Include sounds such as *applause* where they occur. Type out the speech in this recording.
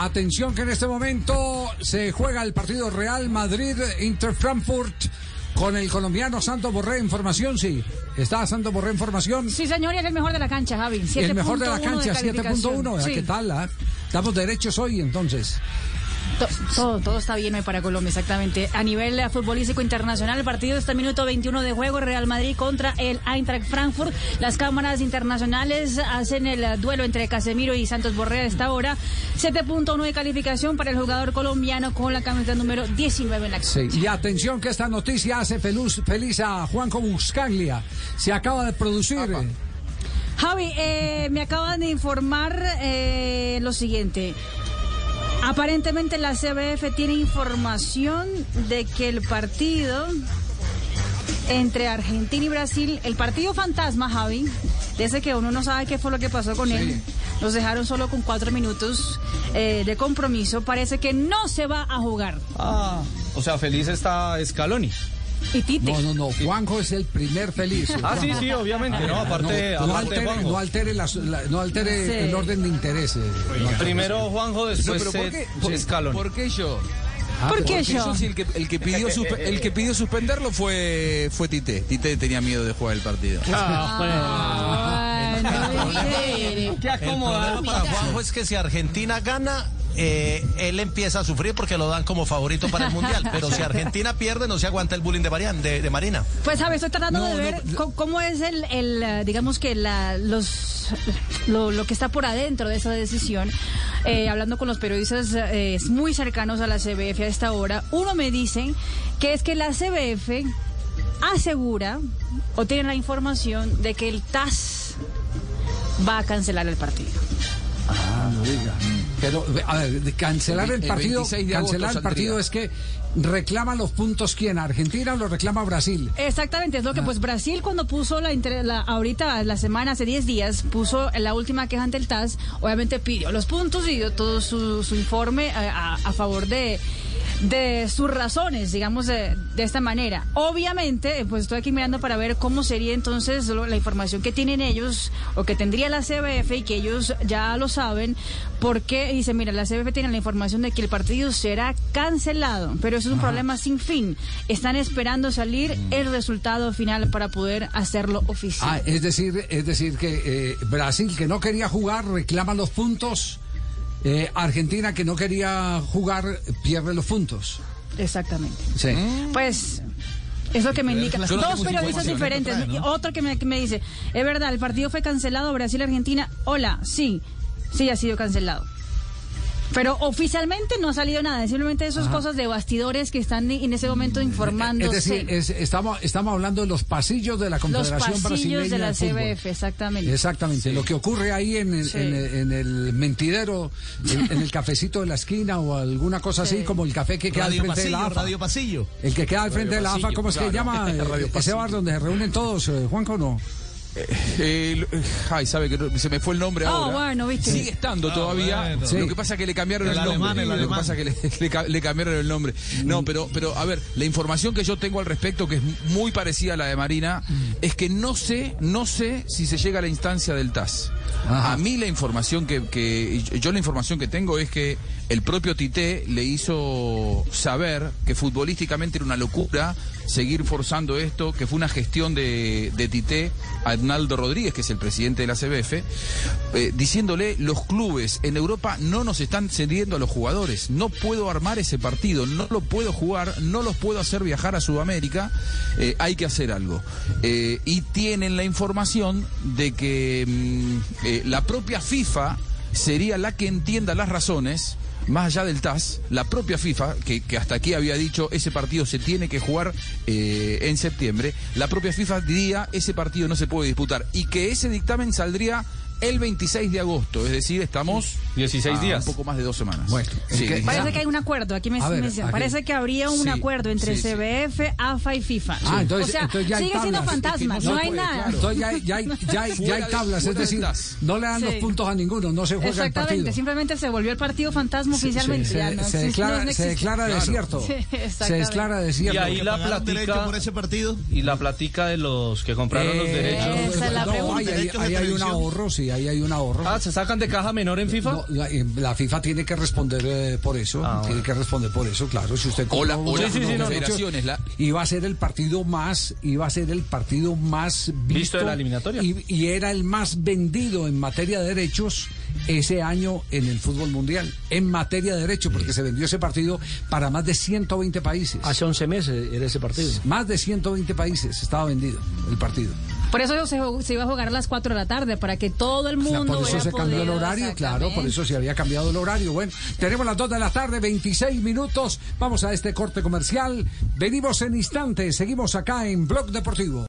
Atención que en este momento se juega el partido Real Madrid-Inter Frankfurt. Con el colombiano Santos Borré, información, sí. ¿Está Santos Borré, información? Sí, señor, y es el mejor de la cancha, Javi. El mejor de la cancha, 7.1. Sí. ¿Qué tal? ah? Estamos derechos hoy, entonces. To- Todo, todo está bien hoy para Colombia, exactamente. A nivel eh, futbolístico internacional, el partido está en minuto 21 de juego, Real Madrid contra el Eintracht Frankfurt. Las cámaras internacionales hacen el eh, duelo entre Casemiro y Santos Borré a esta hora. 7.1 de calificación para el jugador colombiano con la camiseta número 19 en la Sí. Y atención que esta noticia hace feliz, feliz a Juanco Buscaglia. Se acaba de producir. eh, Javi, eh, me acaban de informar eh, lo siguiente. Aparentemente la CBF tiene información de que el partido entre Argentina y Brasil, el partido fantasma, Javi, de ese que uno no sabe qué fue lo que pasó con él, los dejaron solo con cuatro minutos eh, de compromiso, parece que no se va a jugar. Ah, o sea, feliz está Scaloni. Y Tite. No, no, no. Juanjo es el primer feliz. Ah, sí, sí, obviamente, no, aparte, no, no aparte altere, no altere, las- la- no altere Sí. el orden de intereses. Primero Juanjo, después pero ¿por qué, por, Scaloni. por qué yo? ¿Por qué Porque yo? yo sí, el que, el que pidió suspe- el que pidió suspenderlo fue fue Tite. Tite tenía miedo de jugar el partido. Ah, bueno. Qué problema para Juanjo es que si Argentina gana, eh, él empieza a sufrir porque lo dan como favorito para el Mundial. *laughs* Pero si Argentina pierde, no se aguanta el bullying de, Marian, de, de Marina. Pues, ¿sabes? Estoy tratando No, de ver no. cómo es el, el, eh, digamos que la, los, lo, lo que está por adentro de esa decisión. Eh, hablando con los periodistas eh, muy cercanos a la CBF a esta hora, uno me dice que es que la CBF asegura o tiene la información de que el TAS va a cancelar el partido. Ah, no diga. Pero, a ver, de cancelar el El partido, 26 de agosto cancelar el partido es que reclama los puntos quién, Argentina o lo reclama Brasil. Exactamente, es lo que pues Brasil cuando puso la, inter- la- ahorita la semana hace 10 días puso la última queja ante el TAS, obviamente pidió los puntos y dio todo su, su informe a, a favor de de sus razones, digamos de, de esta manera. Obviamente, eh, pues estoy aquí mirando para ver cómo sería entonces lo- la información que tienen ellos o que tendría la CBF y que ellos ya lo saben, porque dice, mira, la CBF tiene la información de que el partido será cancelado, pero eso es un problema sin fin. Están esperando salir el resultado final para poder hacerlo oficial. Ah, es decir, es decir que eh, Brasil que no quería jugar reclama los puntos. Eh, Argentina que no quería jugar pierde los puntos. Exactamente. Sí. Pues es lo que me indica. Yo Dos periodistas diferentes. trae, ¿no? Otro que me, que me dice, es verdad, el partido fue cancelado Brasil-Argentina. Hola, sí, sí ha sido cancelado. Pero oficialmente no ha salido nada, simplemente esas cosas de bastidores que están en ese momento informándose. Es decir, es- estamos, estamos hablando de los pasillos de la los Confederación pasillos Brasileña de la. CBF, exactamente. Exactamente, lo que ocurre ahí en el, Sí. en, el- en el mentidero, en, en el cafecito de la esquina o alguna cosa así, Sí. como el café que queda al frente de la AFA. Radio Pasillo. El que queda al frente de la AFA, Pasillo, ¿cómo es que se claro. llama? Eh, *laughs* Radio Ese Pasillo. bar donde se reúnen todos, eh, Juanco, ¿o no? Eh, lo- ay, sabe que se me fue el nombre Ah, ahora. bueno, viste. Sigue estando todavía. bueno. Sí. Lo que pasa es que le cambiaron el, El alemán, nombre. el Lo que pasa es que le, *laughs* le ca- le cambiaron el nombre. No, pero, pero a ver, la información que yo tengo al respecto, que es muy parecida a la de Marina, es que no sé, no sé si se llega a la instancia del TAS. A mí la información que, que yo la información que tengo es que el propio Tite le hizo saber que futbolísticamente era una locura seguir forzando esto, que fue una gestión de, de Tite a Arnaldo Rodríguez, que es el presidente de la CBF, eh, diciéndole los clubes en Europa no nos están cediendo a los jugadores, no puedo armar ese partido, no lo puedo jugar, no los puedo hacer viajar a Sudamérica, eh, hay que hacer algo. Eh, y tienen la información de que mm, eh, la propia FIFA sería la que entienda las razones más allá del TAS, la propia FIFA, que, hasta aquí había dicho ese partido se tiene que jugar eh, en septiembre, la propia FIFA diría ese partido no se puede disputar y que ese dictamen saldría el 26 de agosto, es decir, estamos 16 a días. Un poco más de dos semanas. Bueno, Sí, ¿en qué- Parece que hay un acuerdo, aquí me, ver, me dicen, aquí- parece que habría un Sí, acuerdo entre sí, sí. CBF, AFA y FIFA. Ah, entonces, o sea, entonces ya hay sigue siendo fantasma, Es que no, no hay puede, nada. claro. Entonces ya, hay- ya, hay- ya, hay- ya Fuera hay de- tablas, es decir, no le dan los puntos a ninguno, no se juega el Exactamente, partido. simplemente se volvió el partido fantasma oficialmente. se, ya no, se declara, no se declara Claro. desierto. *laughs* Se declara desierto. Y ahí la ¿Pagaron derecho plática por ese partido? y la plática de los que compraron los Eh, derechos. Esa es la pregunta. ahí, hay un ahorro, sí, ahí hay un ahorro. Ah, ¿se sacan de caja menor en FIFA? No, la, eh, la FIFA tiene que responder eh, por eso, Ah, tiene bueno. que responder por eso, claro. Si usted O la- o Sí, sí, sí, no, federaciones, la- iba a ser el partido más, iba a ser el partido más visto, de la eliminatoria. y, y era el más vendido en materia de derechos ese año en el fútbol mundial, en materia de derechos, porque se vendió ese partido para más de 120 países. Hace 11 meses era ese partido. Más de 120 países estaba vendido el partido. Por eso se, se iba a jugar a las 4 de la tarde, para que todo el O sea, mundo por eso se cambió el horario, claro, por eso se había cambiado el horario. Bueno, tenemos las 2 de la tarde, 26 minutos. Vamos a este corte comercial. Venimos en instantes, seguimos acá en Blog Deportivo.